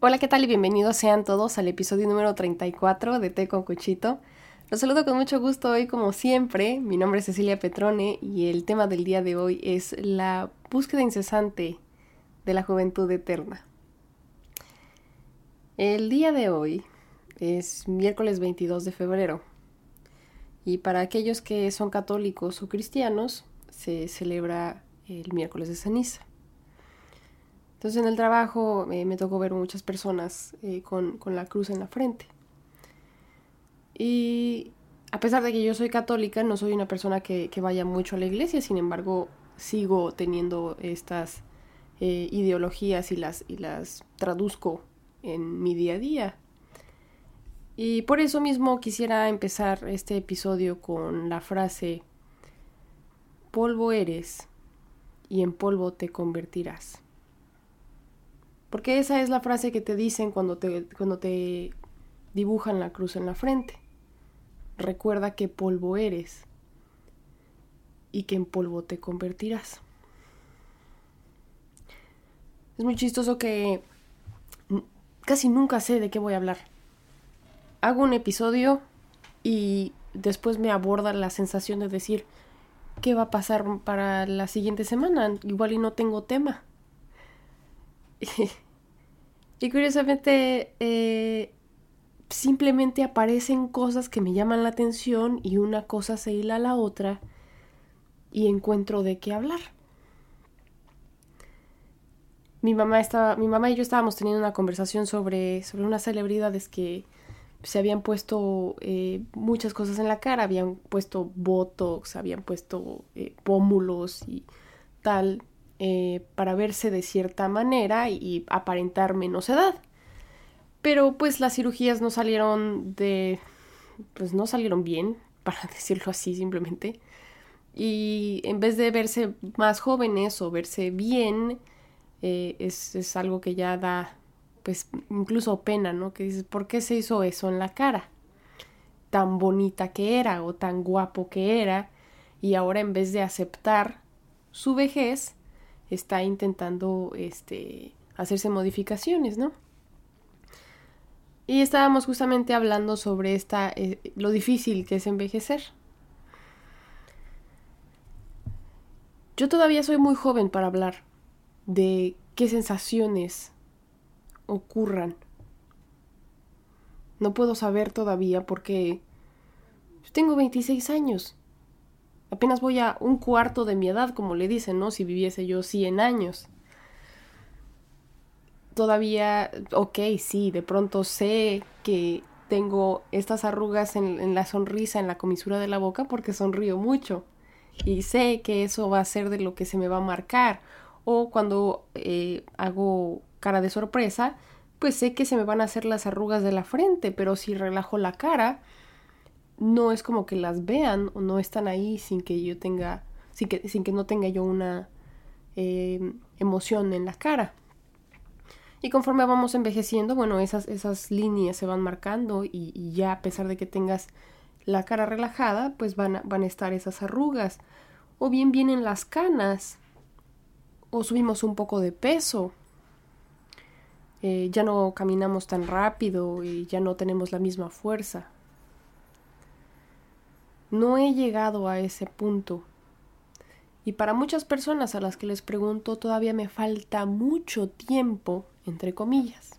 Hola, ¿qué tal? Y bienvenidos sean todos al episodio número 34 de Té con Cuchito. Los saludo con mucho gusto hoy como siempre. Mi nombre es Cecilia Petrone y el tema del día de hoy es la búsqueda incesante de la juventud eterna. El día de hoy es miércoles 22 de febrero y para aquellos que son católicos o cristianos se celebra el miércoles de ceniza. Entonces en el trabajo eh, me tocó ver muchas personas eh, con, la cruz en la frente. Y a pesar de que yo soy católica, no soy una persona que, vaya mucho a la iglesia, sin embargo sigo teniendo estas eh, ideologías y las, y las traduzco en mi día a día. Y por eso mismo quisiera empezar este episodio con la frase, polvo eres y en polvo te convertirás. Porque esa es la frase que te dicen cuando te, cuando te dibujan la cruz en la frente. Recuerda que polvo eres y que en polvo te convertirás. Es muy chistoso que casi nunca sé de qué voy a hablar. Hago un episodio y después me aborda la sensación de decir, ¿qué va a pasar para la siguiente semana? Igual y no tengo tema. y curiosamente, eh, simplemente aparecen cosas que me llaman la atención y una cosa se hila a la otra y encuentro de qué hablar. Mi mamá, estaba, mi mamá y yo estábamos teniendo una conversación sobre, sobre unas celebridades que se habían puesto eh, muchas cosas en la cara, habían puesto botox, habían puesto eh, pómulos y tal. Eh, para verse de cierta manera y aparentar menos edad. Pero pues las cirugías no salieron de... pues no salieron bien, para decirlo así simplemente. Y en vez de verse más jóvenes o verse bien, eh, es, es, algo que ya da pues incluso pena, ¿no? Que dices, ¿por qué se hizo eso en la cara? Tan bonita que era o tan guapo que era y ahora en vez de aceptar su vejez, está intentando este, hacerse modificaciones, ¿no? Y estábamos justamente hablando sobre esta, eh, lo difícil que es envejecer. Yo todavía soy muy joven para hablar de qué sensaciones ocurran. No puedo saber todavía porque tengo 26 años. Apenas voy a un cuarto de mi edad, como le dicen, ¿no? Si viviese yo 100 años. Todavía, ok, sí, de pronto sé que tengo estas arrugas en, la sonrisa, en la comisura de la boca, porque sonrío mucho. Y sé que eso va a ser de lo que se me va a marcar. O cuando eh, hago cara de sorpresa, pues sé que se me van a hacer las arrugas de la frente, pero si relajo la cara, no es como que las vean o no están ahí sin que yo tenga, sin que, sin que no tenga yo una eh, emoción en la cara. Y conforme vamos envejeciendo, bueno, esas, esas líneas se van marcando y, ya a pesar de que tengas la cara relajada, pues van a, van a estar esas arrugas. O bien vienen las canas. O subimos un poco de peso. Eh, ya no caminamos tan rápido y ya no tenemos la misma fuerza. No he llegado a ese punto. Y para muchas personas a las que les pregunto todavía me falta mucho tiempo, entre comillas.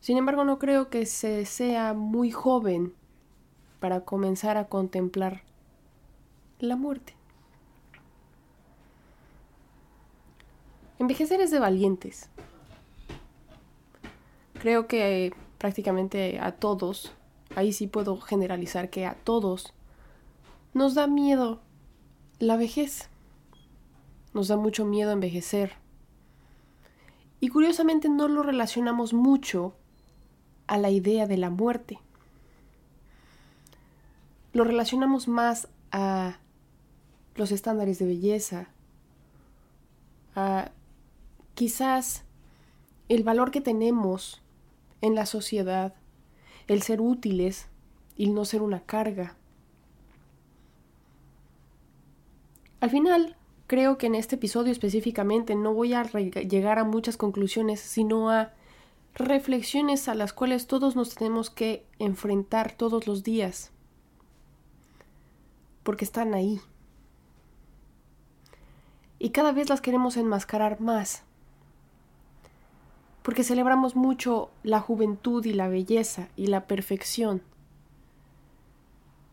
Sin embargo, no creo que se sea muy joven para comenzar a contemplar la muerte. Envejecer es de valientes. Creo que prácticamente a todos ahí sí puedo generalizar que a todos nos da miedo la vejez. Nos da mucho miedo envejecer. Y curiosamente no lo relacionamos mucho a la idea de la muerte. Lo relacionamos más a los estándares de belleza, a quizás el valor que tenemos en la sociedad el ser útiles y no ser una carga. Al final, creo que en este episodio específicamente no voy a llegar a muchas conclusiones, sino a reflexiones a las cuales todos nos tenemos que enfrentar todos los días, porque están ahí. Y cada vez las queremos enmascarar más, porque celebramos mucho la juventud y la belleza y la perfección,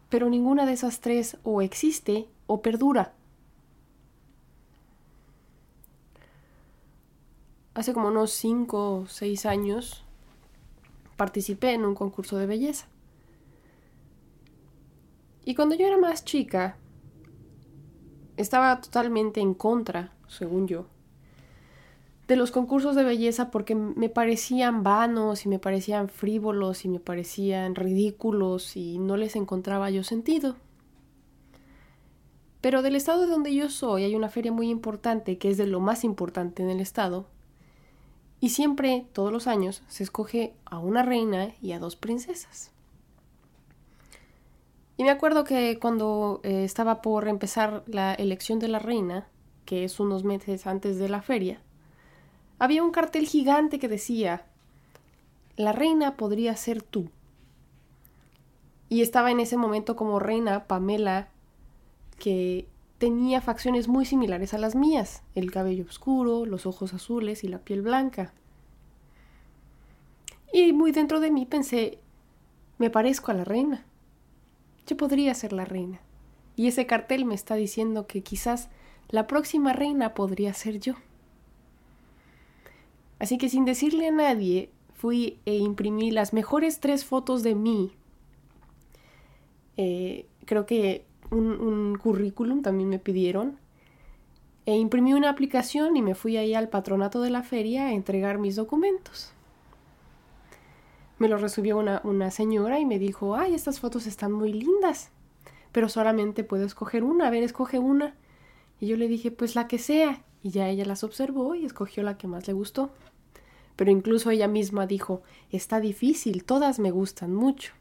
pero ninguna de esas tres o existe o perdura. hace como unos 5 o 6 años participé en un concurso de belleza. Y cuando yo era más chica, estaba totalmente en contra, según yo, de los concursos de belleza porque me parecían vanos y me parecían frívolos y me parecían ridículos y no les encontraba yo sentido. Pero del estado de donde yo soy hay una feria muy importante que es de lo más importante en el estado, y siempre, todos los años, se escoge a una reina y a dos princesas. Y me acuerdo que cuando eh, estaba por empezar la elección de la reina, que es unos meses antes de la feria, había un cartel gigante que decía, la reina podría ser tú. Y estaba en ese momento como reina Pamela, que tenía facciones muy similares a las mías, el cabello oscuro, los ojos azules y la piel blanca. Y muy dentro de mí pensé, me parezco a la reina. Yo podría ser la reina. Y ese cartel me está diciendo que quizás la próxima reina podría ser yo. Así que sin decirle a nadie, fui e imprimí las mejores tres fotos de mí. Eh, creo que un, currículum también me pidieron. E imprimí una aplicación y me fui ahí al patronato de la feria a entregar mis documentos. Me lo recibió una, una señora y me dijo, ay, estas fotos están muy lindas, pero solamente puedo escoger una, a ver, escoge una. Y yo le dije, pues la que sea. Y ya ella las observó y escogió la que más le gustó. Pero incluso ella misma dijo, está difícil, todas me gustan mucho.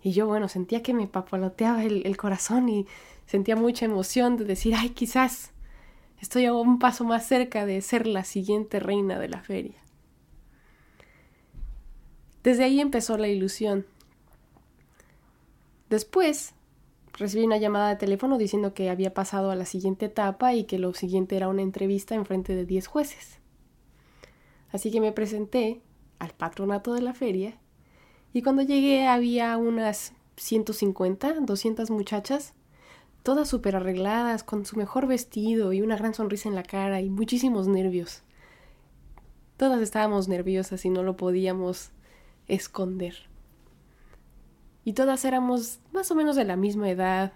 Y yo, bueno, sentía que me papaloteaba el, corazón y sentía mucha emoción de decir, ay, quizás estoy a un paso más cerca de ser la siguiente reina de la feria. Desde ahí empezó la ilusión. Después recibí una llamada de teléfono diciendo que había pasado a la siguiente etapa y que lo siguiente era una entrevista en frente de 10 jueces. Así que me presenté al patronato de la feria y cuando llegué había unas 150, 200 muchachas, todas súper arregladas, con su mejor vestido y una gran sonrisa en la cara y muchísimos nervios. Todas estábamos nerviosas y no lo podíamos esconder. Y todas éramos más o menos de la misma edad.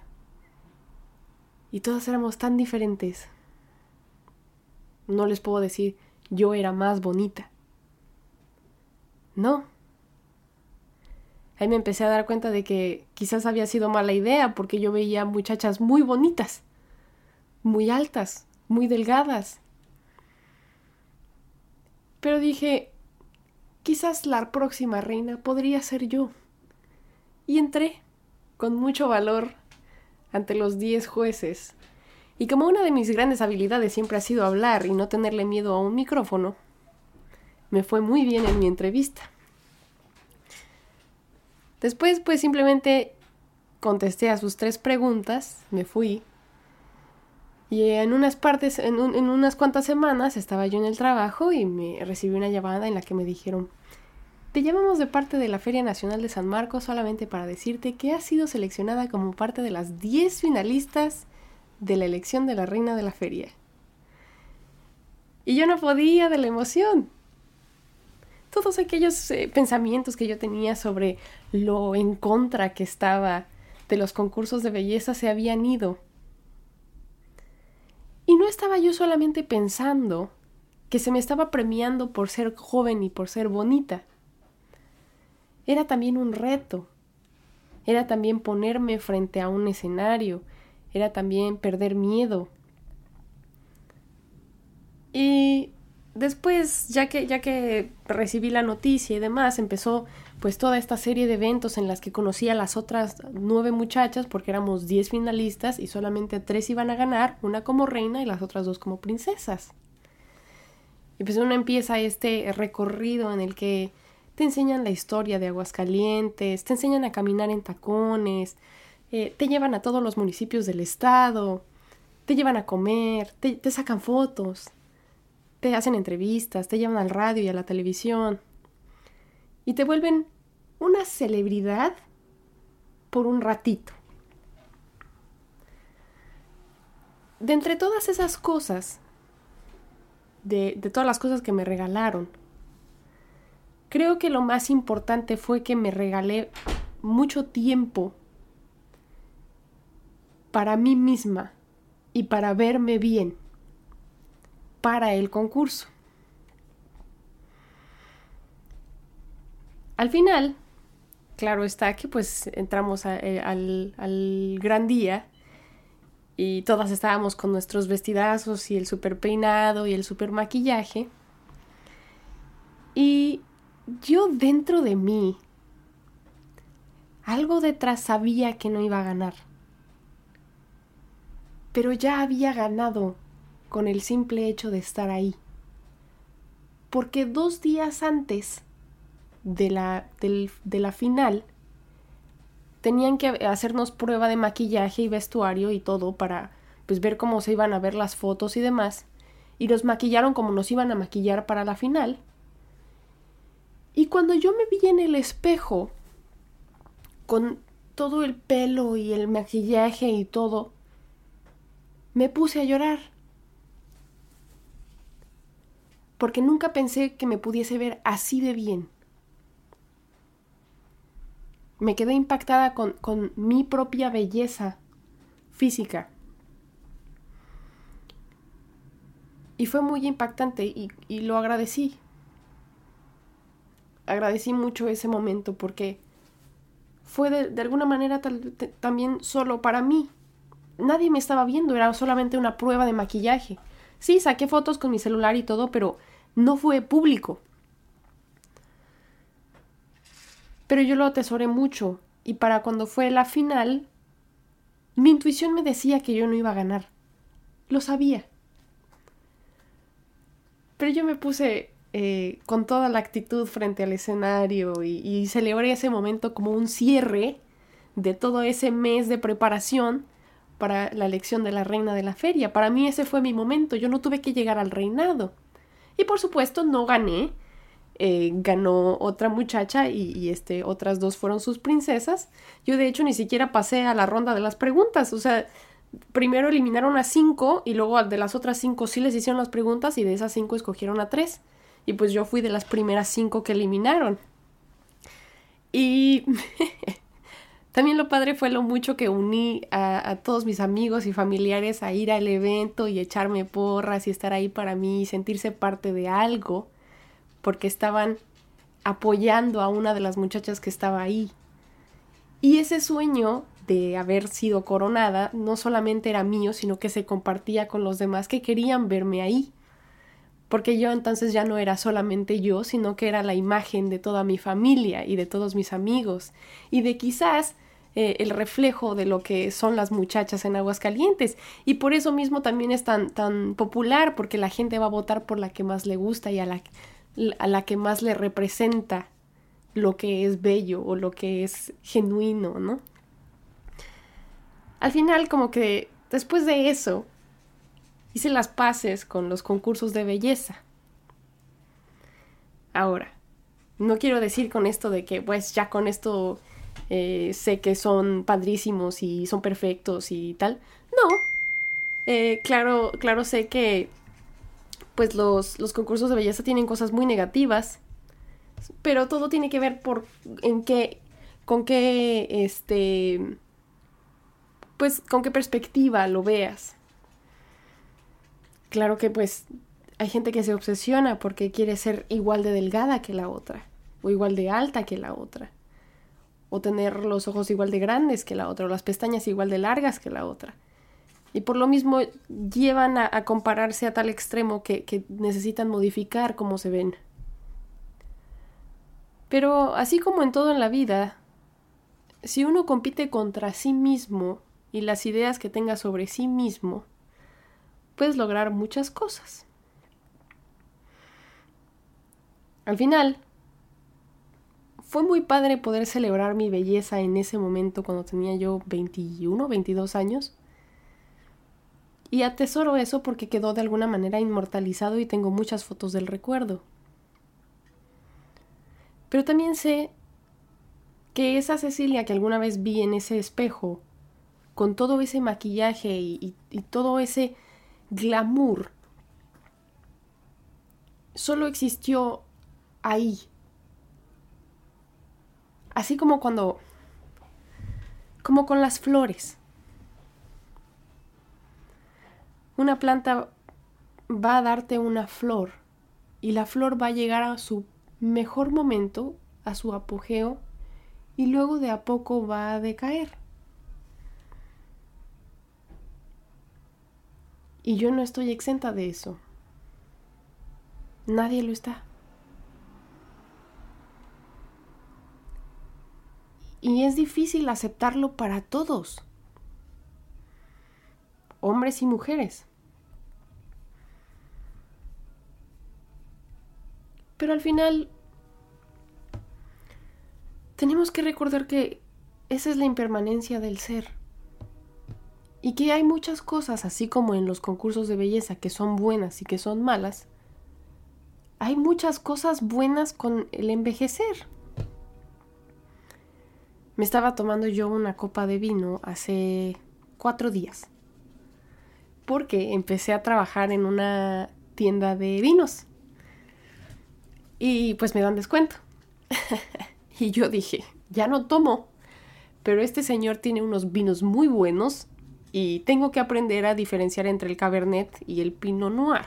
Y todas éramos tan diferentes. No les puedo decir yo era más bonita. No, ahí me empecé a dar cuenta de que quizás había sido mala idea porque yo veía muchachas muy bonitas, muy altas, muy delgadas. Pero dije, quizás la próxima reina podría ser yo. Y entré con mucho valor ante los diez jueces. Y como una de mis grandes habilidades siempre ha sido hablar y no tenerle miedo a un micrófono, me fue muy bien en mi entrevista. Después, pues simplemente contesté a sus tres preguntas, me fui. Y en unas partes, en, unas cuantas semanas estaba yo en el trabajo y me recibí una llamada en la que me dijeron, te llamamos de parte de la Feria Nacional de San Marcos solamente para decirte que has sido seleccionada como parte de las 10 finalistas de la elección de la reina de la feria. Y yo no podía de la emoción todos aquellos eh, pensamientos que yo tenía sobre lo en contra que estaba de los concursos de belleza se habían ido. Y no estaba yo solamente pensando que se me estaba premiando por ser joven y por ser bonita. Era también un reto. Era también ponerme frente a un escenario. Era también perder miedo. Y después, ya que, ya que recibí la noticia y demás, empezó pues toda esta serie de eventos en las que conocí a las otras nueve muchachas, porque éramos diez finalistas y solamente tres iban a ganar, una como reina y las otras dos como princesas. Y pues uno empieza este recorrido en el que te enseñan la historia de Aguascalientes, te enseñan a caminar en tacones, eh, te llevan a todos los municipios del estado, te llevan a comer, te, te sacan fotos, te hacen entrevistas, te llevan al radio y a la televisión y te vuelven una celebridad por un ratito. De entre todas esas cosas, de, de, todas las cosas que me regalaron, creo que lo más importante fue que me regalé mucho tiempo para mí misma y para verme bien para el concurso. Al final, claro está que pues entramos eh, al, al, gran día y todas estábamos con nuestros vestidazos y el super peinado y el super maquillaje. Y yo dentro de mí, algo detrás sabía que no iba a ganar pero ya había ganado con el simple hecho de estar ahí. Porque dos días antes de la, de la final tenían que hacernos prueba de maquillaje y vestuario y todo para pues ver cómo se iban a ver las fotos y demás. Y nos maquillaron como nos iban a maquillar para la final. Y cuando yo me vi en el espejo, con todo el pelo y el maquillaje y todo, me puse a llorar. Porque nunca pensé que me pudiese ver así de bien. Me quedé impactada con, con mi propia belleza física. Y fue muy impactante y, y lo agradecí. Agradecí mucho ese momento porque fue de, de alguna manera también solo para mí nadie me estaba viendo, era solamente una prueba de maquillaje. Sí, saqué fotos con mi celular y todo, pero no fue público. Pero yo lo atesoré mucho y para cuando fue la final, mi intuición me decía que yo no iba a ganar. Lo sabía. Pero yo me puse eh, con toda la actitud frente al escenario y, y celebré ese momento como un cierre de todo ese mes de preparación para la elección de la reina de la feria. Para mí ese fue mi momento, yo no tuve que llegar al reinado. Y por supuesto no gané, eh, ganó otra muchacha y, este, otras dos fueron sus princesas. Yo de hecho ni siquiera pasé a la ronda de las preguntas, o sea, primero eliminaron a cinco y luego de las otras cinco sí les hicieron las preguntas y de esas cinco escogieron a tres. Y pues yo fui de las primeras cinco que eliminaron. Y También lo padre fue lo mucho que uní a, todos mis amigos y familiares a ir al evento y echarme porras y estar ahí para mí y sentirse parte de algo, porque estaban apoyando a una de las muchachas que estaba ahí. Y ese sueño de haber sido coronada no solamente era mío, sino que se compartía con los demás que querían verme ahí. Porque yo entonces ya no era solamente yo, sino que era la imagen de toda mi familia y de todos mis amigos, y de quizás eh, el reflejo de lo que son las muchachas en Aguascalientes. Y por eso mismo también es tan, tan popular, porque la gente va a votar por la que más le gusta y a la, a la que más le representa lo que es bello o lo que es genuino, ¿no? Al final, como que después de eso, hice las paces con los concursos de belleza. Ahora, no quiero decir con esto de que pues ya con esto eh, sé que son padrísimos y son perfectos y tal. No. Eh, claro, claro sé que pues los, los concursos de belleza tienen cosas muy negativas. Pero todo tiene que ver por en qué. con qué. este. pues con qué perspectiva lo veas. Claro que pues hay gente que se obsesiona porque quiere ser igual de delgada que la otra, o igual de alta que la otra o tener los ojos igual de grandes que la otra, o las pestañas igual de largas que la otra. Y por lo mismo llevan a, compararse a tal extremo que, que necesitan modificar cómo se ven. Pero así como en todo en la vida, si uno compite contra sí mismo y las ideas que tenga sobre sí mismo, puedes lograr muchas cosas. Al final, fue muy padre poder celebrar mi belleza en ese momento cuando tenía yo 21, 22 años. Y atesoro eso porque quedó de alguna manera inmortalizado y tengo muchas fotos del recuerdo. Pero también sé que esa Cecilia que alguna vez vi en ese espejo, con todo ese maquillaje y, y todo ese glamour, solo existió ahí, Así como cuando, como con las flores. Una planta va a darte una flor y la flor va a llegar a su mejor momento, a su apogeo, y luego de a poco va a decaer. Y yo no estoy exenta de eso. Nadie lo está. Y es difícil aceptarlo para todos, hombres y mujeres. Pero al final tenemos que recordar que esa es la impermanencia del ser. Y que hay muchas cosas, así como en los concursos de belleza, que son buenas y que son malas. Hay muchas cosas buenas con el envejecer. Me estaba tomando yo una copa de vino hace cuatro días. Porque empecé a trabajar en una tienda de vinos. Y pues me dan descuento. y yo dije, ya no tomo. Pero este señor tiene unos vinos muy buenos y tengo que aprender a diferenciar entre el Cabernet y el Pinot Noir.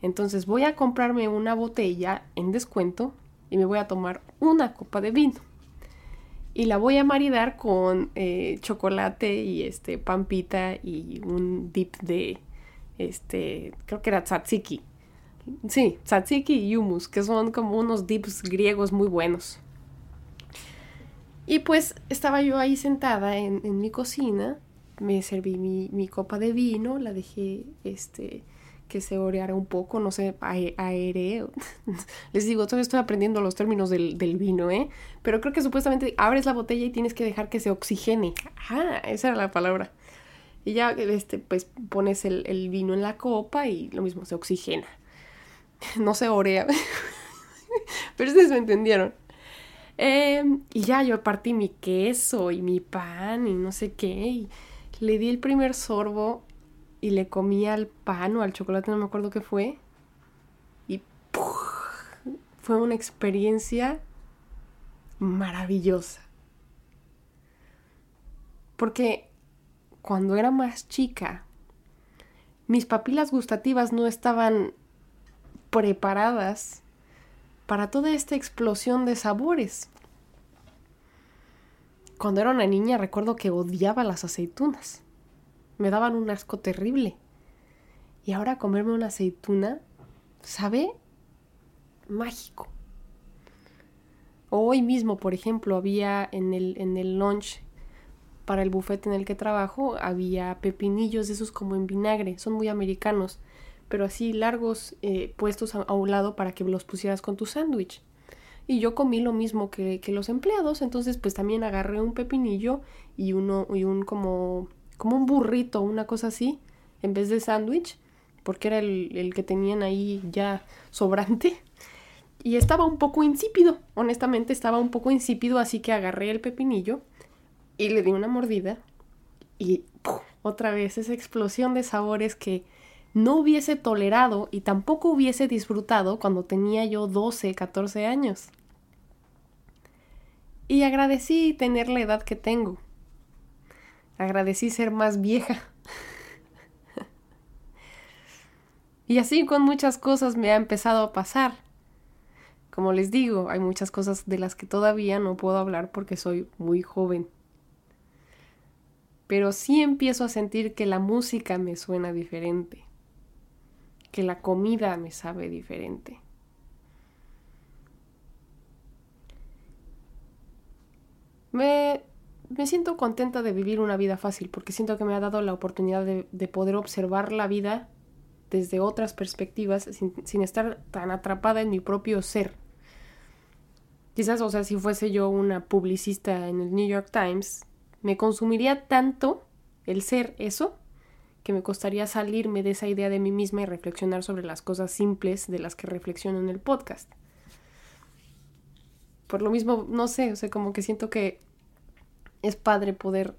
Entonces voy a comprarme una botella en descuento y me voy a tomar una copa de vino y la voy a maridar con eh, chocolate y este pampita y un dip de este creo que era tzatziki. Sí tzatziki y hummus que son como unos dips griegos muy buenos. Y pues estaba yo ahí sentada en, en mi cocina me serví mi, mi, copa de vino la dejé este que se oreara un poco, no sé, aere. Les digo, todavía estoy aprendiendo los términos del, vino, ¿eh? Pero creo que supuestamente abres la botella y tienes que dejar que se oxigene. Ah, esa era la palabra. Y ya, este, pues pones el, vino en la copa y lo mismo, se oxigena. No se orea. Pero ustedes me entendieron. Em, y ya yo partí mi queso y mi pan y no sé qué. Y le di el primer sorbo y le comí al pan o al chocolate, no me acuerdo qué fue. Y fue una experiencia maravillosa. Porque cuando era más chica, mis papilas gustativas no estaban preparadas para toda esta explosión de sabores. Cuando era una niña recuerdo que odiaba las aceitunas me daban un asco terrible. Y ahora comerme una aceituna sabe mágico. Hoy mismo, por ejemplo, había en el, en el lunch para el buffet en el que trabajo, había pepinillos de esos como en vinagre, son muy americanos, pero así largos eh, puestos a, un lado para que los pusieras con tu sándwich. Y yo comí lo mismo que, que, los empleados, entonces pues también agarré un pepinillo y uno y un como como un burrito, una cosa así, en vez de sándwich, porque era el, que tenían ahí ya sobrante. Y estaba un poco insípido, honestamente estaba un poco insípido, así que agarré el pepinillo y le di una mordida y otra vez esa explosión de sabores que no hubiese tolerado y tampoco hubiese disfrutado cuando tenía yo 12, 14 años. Y agradecí tener la edad que tengo. Agradecí ser más vieja. y así con muchas cosas me ha empezado a pasar. Como les digo, hay muchas cosas de las que todavía no puedo hablar porque soy muy joven. pero sí empiezo a sentir que la música me suena diferente, que la comida me sabe diferente. Me, me siento contenta de vivir una vida fácil porque siento que me ha dado la oportunidad de, de poder observar la vida desde otras perspectivas sin, sin, estar tan atrapada en mi propio ser. Quizás, o sea, si fuese yo una publicista en el New York Times, me consumiría tanto el ser eso que me costaría salirme de esa idea de mí misma y reflexionar sobre las cosas simples de las que reflexiono en el podcast. Por lo mismo, no sé, o sea, como que siento que es padre poder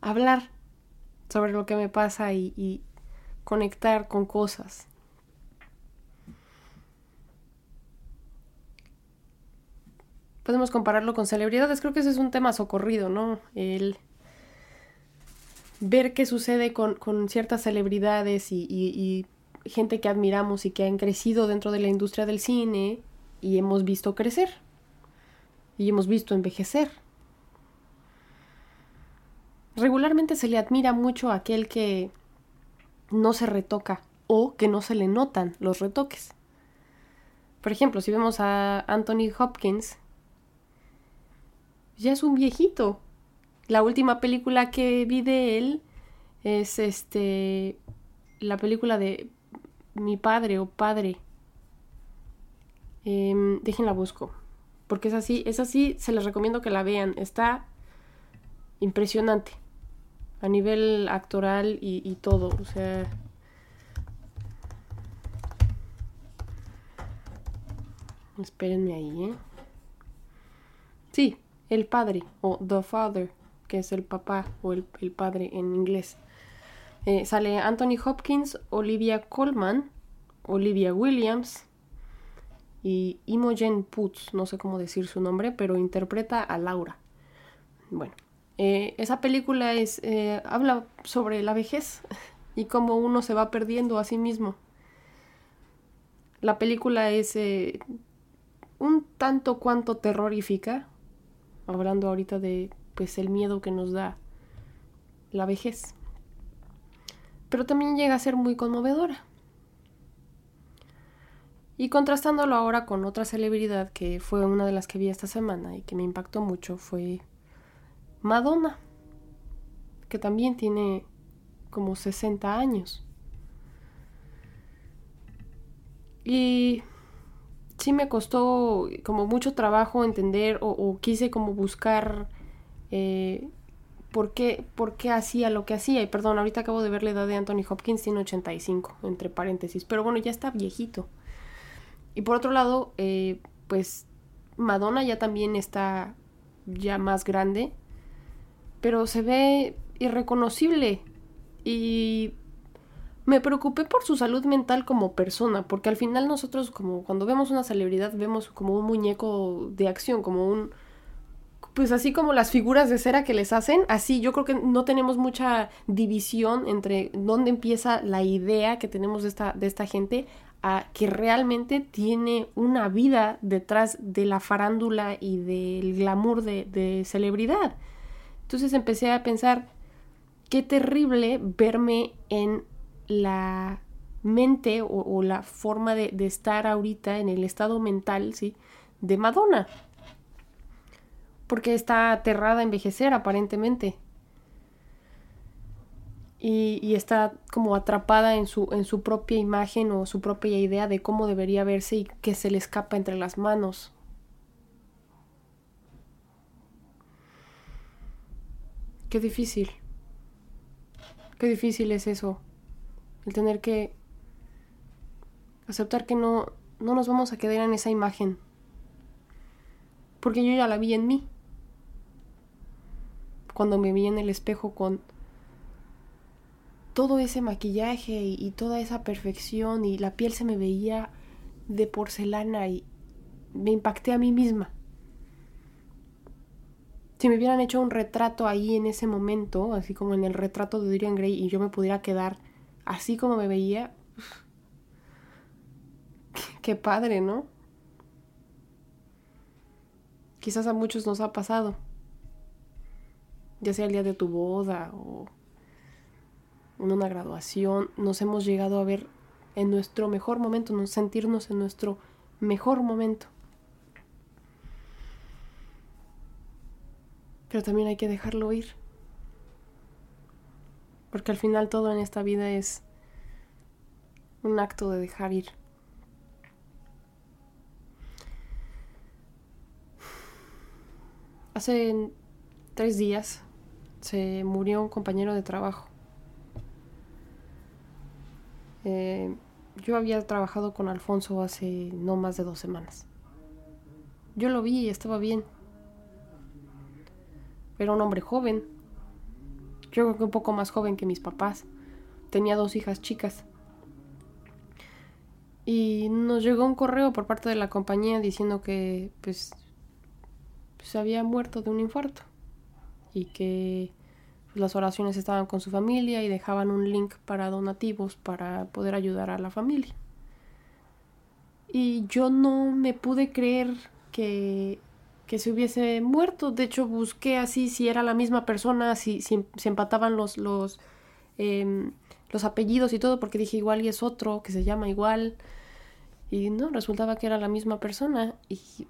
hablar sobre lo que me pasa y, conectar con cosas. podemos compararlo con celebridades. Creo que ese es un tema socorrido, ¿no? El ver qué sucede con, con ciertas celebridades y, y, gente que admiramos y que han crecido dentro de la industria del cine y hemos visto crecer y hemos visto envejecer. Regularmente se le admira mucho a aquel que no se retoca o que no se le notan los retoques. Por ejemplo, si vemos a Anthony Hopkins, ya es un viejito. La última película que vi de él es este la película de mi padre o padre. Eh, déjenla busco. Porque es así, es así, se les recomiendo que la vean. Está impresionante. A nivel actoral y, todo. O sea. Espérenme ahí, ¿eh? Sí, el padre o the father, que es el papá o el, el padre en inglés. Eh, sale Anthony Hopkins, Olivia Colman, Olivia Williams y Imogen Putz, no sé cómo decir su nombre, pero interpreta a Laura. Bueno, eh, esa película es eh, habla sobre la vejez y cómo uno se va perdiendo a sí mismo. La película es eh, un tanto cuanto terrorífica, hablando ahorita de pues el miedo que nos da la vejez. Pero también llega a ser muy conmovedora. Y contrastándolo ahora con otra celebridad que fue una de las que vi esta semana y que me impactó mucho fue Madonna, que también tiene como 60 años. Y sí me costó como mucho trabajo entender o, quise como buscar eh, por, qué, por qué hacía lo que hacía. Y perdón, ahorita acabo de ver la edad de Anthony Hopkins, tiene 85, entre paréntesis, pero bueno, ya está viejito. Y por otro lado, eh, pues Madonna ya también está ya más grande, pero se ve irreconocible y me preocupé por su salud mental como persona, porque al final nosotros como cuando vemos una celebridad vemos como un muñeco de acción, como un pues así como las figuras de cera que les hacen, así yo creo que no tenemos mucha división entre dónde empieza la idea que tenemos de esta, de esta gente a que realmente tiene una vida detrás de la farándula y del glamour de, de celebridad. Entonces empecé a pensar, qué terrible verme en la mente o, la forma de, estar ahorita en el estado mental, ¿sí? De Madonna. Porque está aterrada a envejecer, aparentemente. Y, y, está como atrapada en su, en su propia imagen o su propia idea de cómo debería verse y que se le escapa entre las manos. Qué difícil. Qué difícil es eso el tener que aceptar que no, no nos vamos a quedar en esa imagen. Porque yo ya la vi en mí. Cuando me vi en el espejo con todo ese maquillaje y, y, toda esa perfección y la piel se me veía de porcelana y me impacté a mí misma. Si me hubieran hecho un retrato ahí en ese momento, así como en el retrato de Dorian Gray, y yo me pudiera quedar así como me veía, qué padre, ¿no? Quizás a muchos nos ha pasado. ya sea el día de tu boda o en una graduación, nos hemos llegado a ver en nuestro mejor momento, sentirnos en nuestro mejor momento. Pero también hay que dejarlo ir. Porque al final todo en esta vida es un acto de dejar ir. Hace tres días se murió un compañero de trabajo. Eh, yo había trabajado con Alfonso hace no más de dos semanas. Yo lo vi y estaba bien. Era un hombre joven. Yo creo que un poco más joven que mis papás. Tenía dos hijas chicas. Y nos llegó un correo por parte de la compañía diciendo que pues se había muerto de un infarto y que pues, las oraciones estaban con su familia y dejaban un link para donativos para poder ayudar a la familia. Y yo no me pude creer que, que se hubiese muerto. De hecho, busqué así si era la misma persona, si, si se empataban los, los, em, los apellidos y todo, porque dije igual y es otro que se llama igual. Y no, resultaba que era la misma persona. Y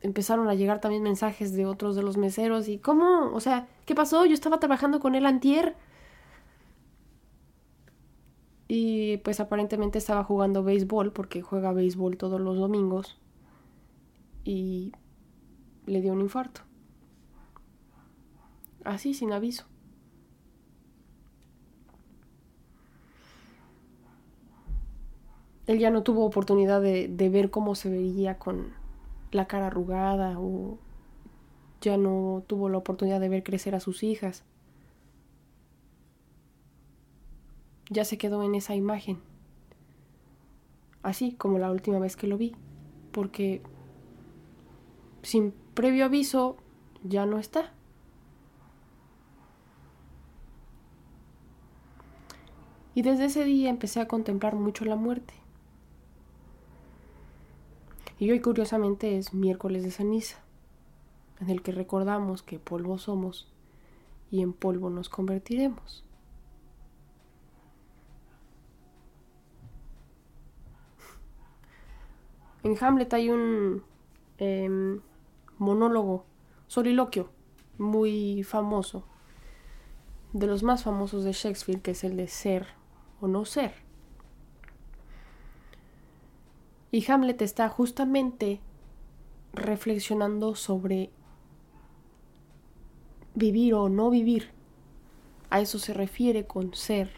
empezaron a llegar también mensajes de otros de los meseros y ¿cómo? O sea, ¿qué pasó? Yo estaba trabajando con él antier. Y pues aparentemente estaba jugando béisbol porque juega béisbol todos los domingos. Y le dio un infarto. Así, sin aviso. Él ya no tuvo oportunidad de, de ver cómo se veía con, la cara arrugada o ya no tuvo la oportunidad de ver crecer a sus hijas. Ya se quedó en esa imagen, así como la última vez que lo vi, porque sin previo aviso ya no está. Y desde ese día empecé a contemplar mucho la muerte. Y hoy curiosamente es miércoles de ceniza, en el que recordamos que polvo somos y en polvo nos convertiremos. En Hamlet hay un em, monólogo, soliloquio, muy famoso, de los más famosos de Shakespeare, que es el de ser o no ser. Y Hamlet está justamente reflexionando sobre vivir o no vivir. A eso se refiere con ser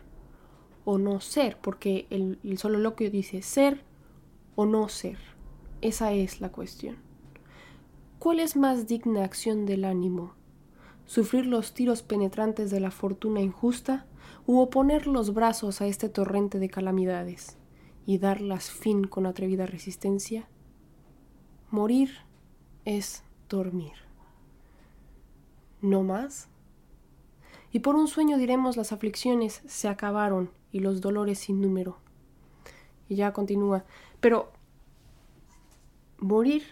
o no ser, porque el, el soliloquio dice ser o no ser. Esa es la cuestión. ¿Cuál es más digna acción del ánimo? ¿Sufrir los tiros penetrantes de la fortuna injusta u oponer los brazos a este torrente de calamidades? y darlas fin con atrevida resistencia, morir es dormir. ¿No más? Y por un sueño diremos las aflicciones se acabaron y los dolores sin número. Y ya continúa. Pero morir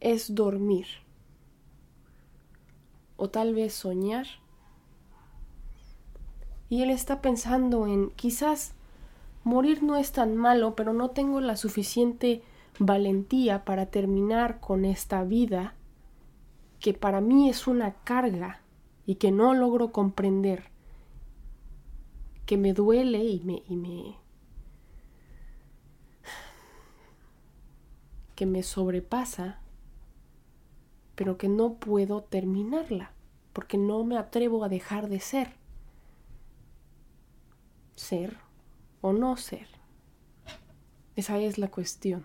es dormir. O tal vez soñar. Y él está pensando en quizás morir no es tan malo, pero no tengo la suficiente valentía para terminar con esta vida que para mí es una carga y que no logro comprender, que me duele y me, y me que me sobrepasa, pero que no puedo terminarla, porque no me atrevo a dejar de ser. Ser o no ser. Esa es la cuestión.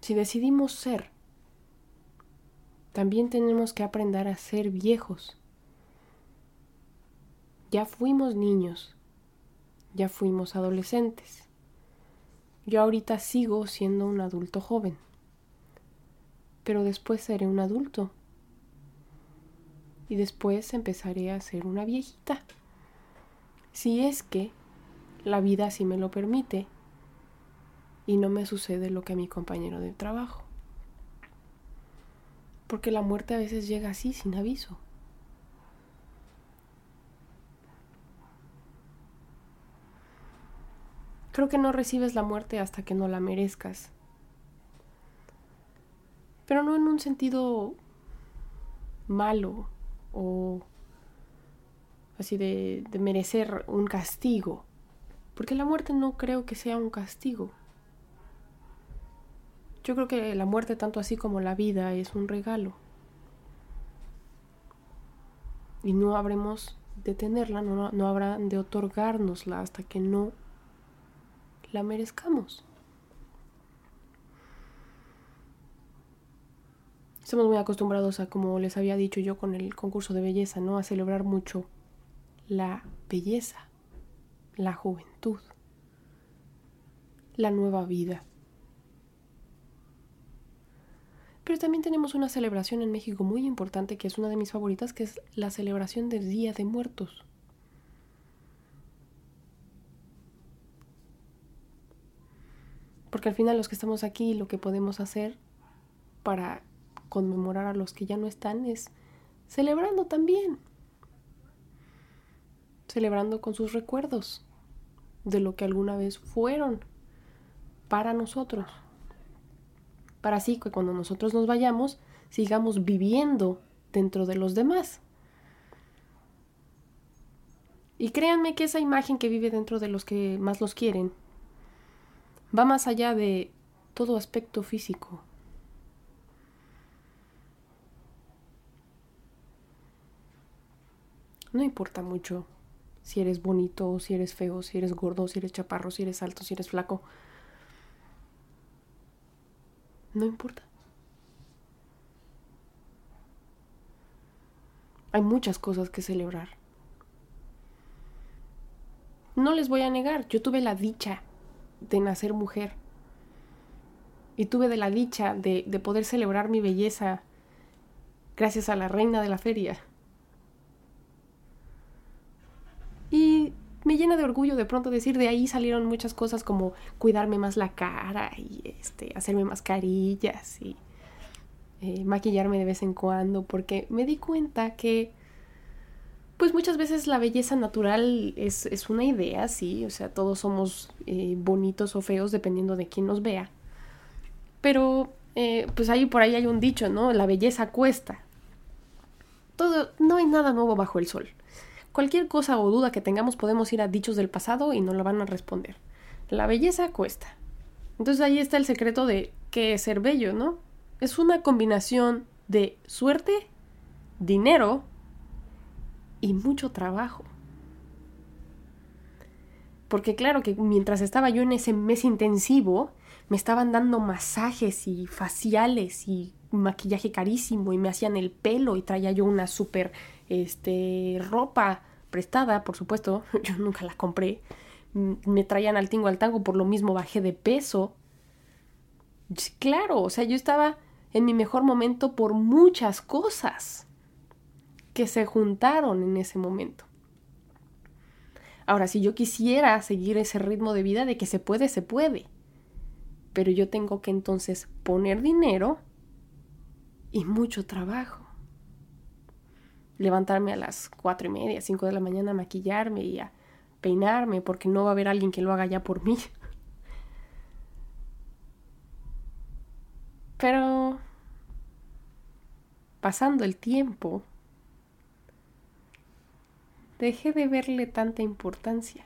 Si decidimos ser, también tenemos que aprender a ser viejos. Ya fuimos niños, ya fuimos adolescentes. Yo ahorita sigo siendo un adulto joven, pero después seré un adulto y después empezaré a ser una viejita. Si es que la vida así me lo permite y no me sucede lo que a mi compañero de trabajo. Porque la muerte a veces llega así, sin aviso. Creo que no recibes la muerte hasta que no la merezcas. Pero no en un sentido malo o así de, merecer un castigo. Porque la muerte no creo que sea un castigo. Yo creo que la muerte, tanto así como la vida, es un regalo. Y no habremos de tenerla, no, no habrán de otorgárnosla hasta que no la merezcamos. Estamos muy acostumbrados a, como les había dicho yo con el concurso de belleza, ¿no? A celebrar mucho la belleza, la juventud, la nueva vida. Pero también tenemos una celebración en México muy importante que es una de mis favoritas, que es la celebración del Día de Muertos. Porque al final los que estamos aquí lo que podemos hacer para conmemorar a los que ya no están es celebrando también. Celebrando con sus recuerdos de lo que alguna vez fueron para nosotros para así que cuando nosotros nos vayamos sigamos viviendo dentro de los demás. Y créanme que esa imagen que vive dentro de los que más los quieren va más allá de todo aspecto físico. No importa mucho si eres bonito, si eres feo, si eres gordo, si eres chaparro, si eres alto, si eres flaco. No importa. Hay muchas cosas que celebrar. No les voy a negar, yo tuve la dicha de nacer mujer. Y tuve de la dicha de, de poder celebrar mi belleza gracias a la reina de la feria. Y me llena de orgullo de pronto decir de ahí salieron muchas cosas como cuidarme más la cara y este hacerme mascarillas y eh, maquillarme de vez en cuando porque me di cuenta que pues muchas veces la belleza natural es, una idea, sí, o sea, todos somos eh, bonitos o feos dependiendo de quién nos vea. Pero eh, pues ahí por ahí hay un dicho, ¿no? La belleza cuesta. Todo, no hay nada nuevo bajo el sol. Cualquier cosa o duda que tengamos podemos ir a dichos del pasado y nos lo van a responder. La belleza cuesta. Entonces ahí está el secreto de qué es ser bello, ¿no? Es una combinación de suerte, dinero y mucho trabajo. Porque claro que mientras estaba yo en ese mes intensivo, me estaban dando masajes y faciales y maquillaje carísimo y me hacían el pelo y traía yo una súper este, ropa prestada, por supuesto, yo nunca la compré. Me traían al tingo al tango, por lo mismo bajé de peso. Claro, o sea, yo estaba en mi mejor momento por muchas cosas que se juntaron en ese momento. Ahora, si yo quisiera seguir ese ritmo de vida de que se puede, se puede. Pero yo tengo que entonces poner dinero y mucho trabajo levantarme a las cuatro y media, cinco de la mañana a maquillarme y a peinarme porque no va a haber alguien que lo haga ya por mí. Pero pasando el tiempo, dejé de verle tanta importancia,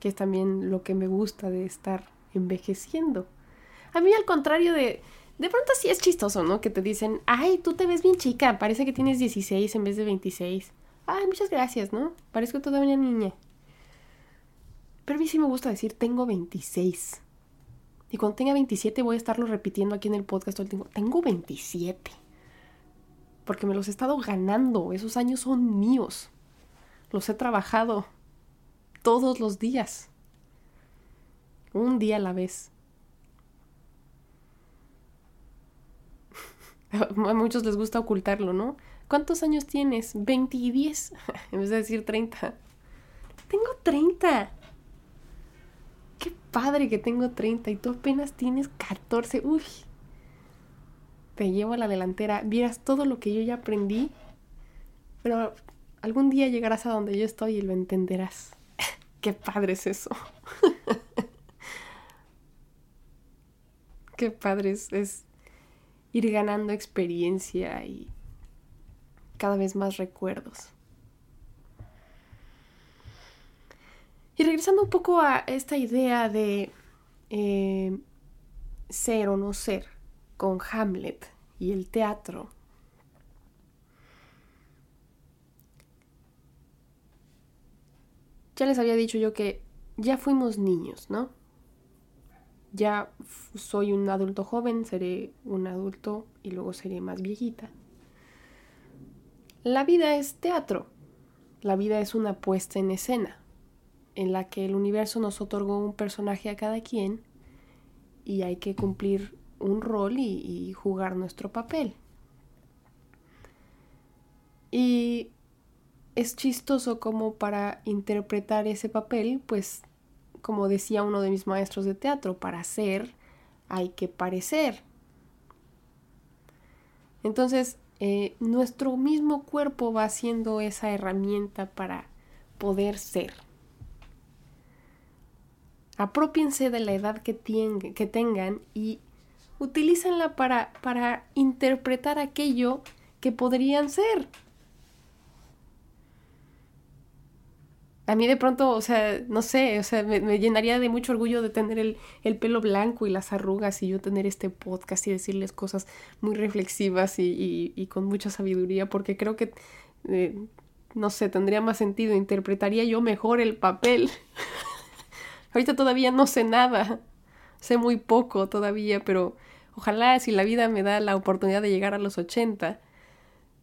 que es también lo que me gusta de estar envejeciendo. A mí al contrario de de pronto sí es chistoso, ¿no? Que te dicen, ay, tú te ves bien chica, parece que tienes 16 en vez de 26. Ay, muchas gracias, ¿no? Parezco todavía niña. Pero a mí sí me gusta decir, tengo 26. Y cuando tenga 27 voy a estarlo repitiendo aquí en el podcast todo el tiempo. Tengo 27. Porque me los he estado ganando. Esos años son míos. Los he trabajado todos los días. Un día a la vez. A muchos les gusta ocultarlo, ¿no? ¿Cuántos años tienes? 20 y 10, en vez de decir 30. Tengo 30. Qué padre que tengo 30 y tú apenas tienes 14. Uy. Te llevo a la delantera, vieras todo lo que yo ya aprendí, pero algún día llegarás a donde yo estoy y lo entenderás. Qué padre es eso. Qué padre es, ir ganando experiencia y cada vez más recuerdos. Y regresando un poco a esta idea de eh, ser o no ser con Hamlet y el teatro. Ya les había dicho yo que ya fuimos niños, ¿no? Ya soy un adulto joven, seré un adulto y luego seré más viejita. La vida es teatro. La vida es una puesta en escena en la que el universo nos otorgó un personaje a cada quien y hay que cumplir un rol y, jugar nuestro papel. Y es chistoso como para interpretar ese papel, pues como decía uno de mis maestros de teatro, para ser hay que parecer. Entonces, eh, nuestro mismo cuerpo va siendo esa herramienta para poder ser apropiense de la edad que, que tengan y utilícenla para, para interpretar aquello que podrían ser. A mí de pronto, o sea, no sé, o sea, me, llenaría de mucho orgullo de tener el, pelo blanco y las arrugas y yo tener este podcast y decirles cosas muy reflexivas y, con mucha sabiduría, porque creo que, eh, no sé, tendría más sentido, interpretaría yo mejor el papel. Ahorita todavía no sé nada, sé muy poco todavía, pero ojalá si la vida me da la oportunidad de llegar a los 80,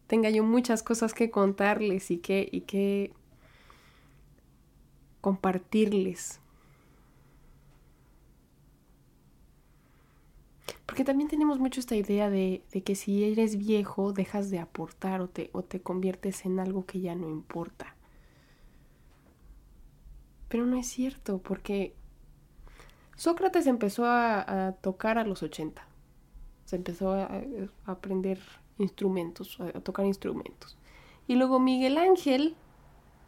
tenga yo muchas cosas que contarles y que, y que compartirles. Porque también tenemos mucho esta idea de, de, que si eres viejo dejas de aportar o te, o te conviertes en algo que ya no importa. Pero no es cierto, porque Sócrates empezó a, tocar a los 80. Se empezó a, aprender instrumentos, a, tocar instrumentos. Y luego Miguel Ángel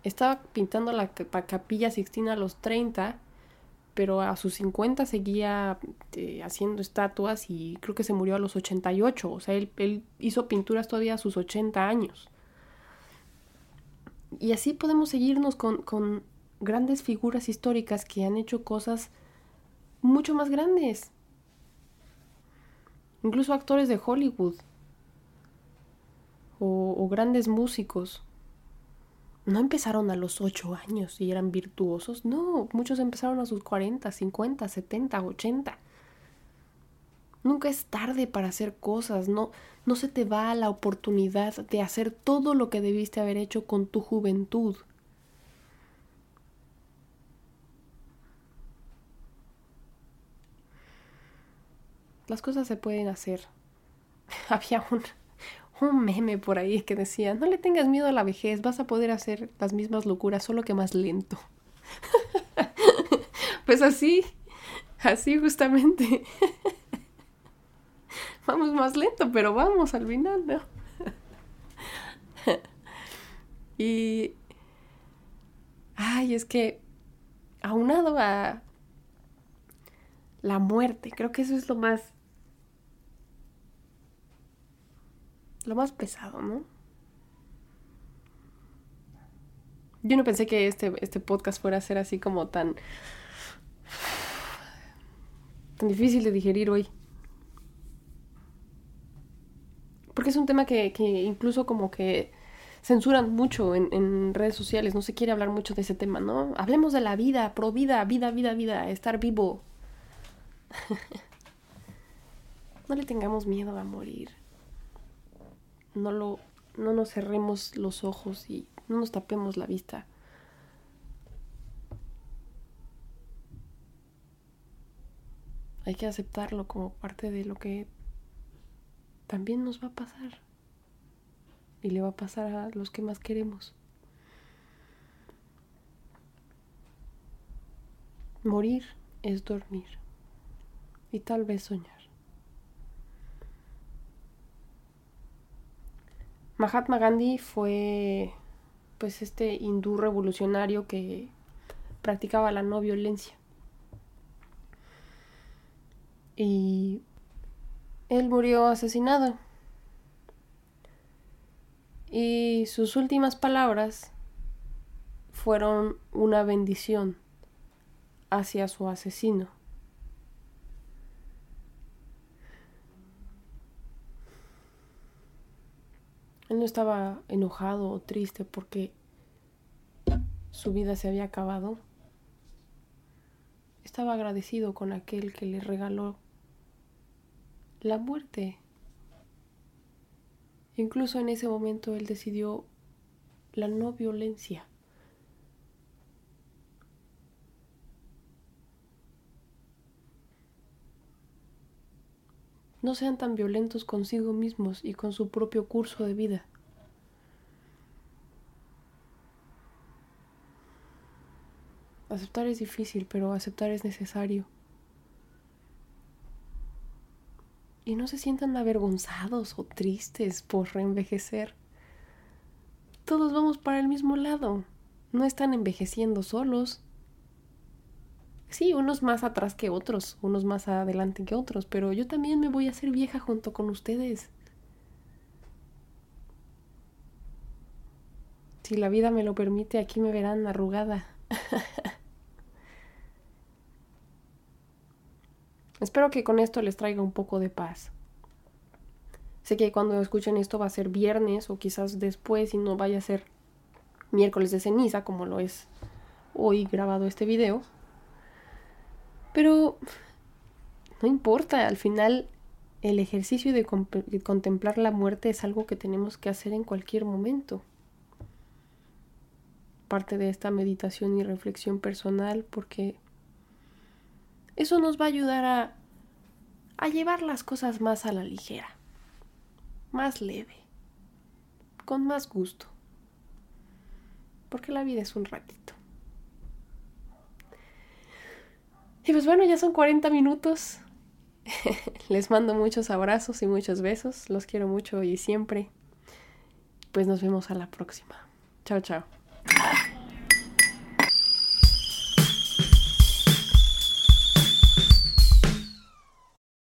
estaba pintando la capilla Sixtina a los 30, pero a sus 50 seguía eh, haciendo estatuas y creo que se murió a los 88. O sea, él, hizo pinturas todavía a sus 80 años. Y así podemos seguirnos con, con grandes figuras históricas que han hecho cosas mucho más grandes. Incluso actores de Hollywood. O, grandes músicos. No empezaron a los 8 años y eran virtuosos. No, muchos empezaron a sus 40, 50, 70, 80. Nunca es tarde para hacer cosas, no, no se te va la oportunidad de hacer todo lo que debiste haber hecho con tu juventud. Las cosas se pueden hacer. Había un, un meme por ahí que decía, no le tengas miedo a la vejez, vas a poder hacer las mismas locuras, solo que más lento. pues así, así justamente. vamos más lento, pero vamos al final, ¿no? y... Ay, es que aunado a la muerte, creo que eso es lo más lo más pesado, ¿no? Yo no pensé que este, este podcast fuera a ser así como tan... tan difícil de digerir hoy. Porque es un tema que, incluso como que censuran mucho en, en, redes sociales. No se quiere hablar mucho de ese tema, ¿no? Hablemos de la vida, pro vida, vida, vida, vida, estar vivo. no le tengamos miedo a morir no, lo, no nos cerremos los ojos y no nos tapemos la vista. Hay que aceptarlo como parte de lo que también nos va a pasar. Y le va a pasar a los que más queremos. Morir es dormir y tal vez soñar. Mahatma Gandhi fue pues este hindú revolucionario que practicaba la no violencia. Y él murió asesinado. Y sus últimas palabras fueron una bendición hacia su asesino. Él no estaba enojado o triste porque su vida se había acabado. Estaba agradecido con aquel que le regaló la muerte. Incluso en ese momento él decidió la no violencia. No sean tan violentos consigo mismos y con su propio curso de vida. Aceptar es difícil, pero aceptar es necesario. Y no se sientan avergonzados o tristes por reenvejecer. Todos vamos para el mismo lado. No están envejeciendo solos. Sí, unos más atrás que otros, unos más adelante que otros, pero yo también me voy a hacer vieja junto con ustedes. Si la vida me lo permite, aquí me verán arrugada. Espero que con esto les traiga un poco de paz. Sé que cuando escuchen esto va a ser viernes o quizás después y no vaya a ser miércoles de ceniza como lo es hoy grabado este video. Pero no importa, al final el ejercicio de, contemplar la muerte es algo que tenemos que hacer en cualquier momento. Parte de esta meditación y reflexión personal porque eso nos va a ayudar a, llevar las cosas más a la ligera, más leve, con más gusto. Porque la vida es un ratito. Y pues bueno, ya son 40 minutos. Les mando muchos abrazos y muchos besos. Los quiero mucho y siempre. Pues nos vemos a la próxima. Chao, chao.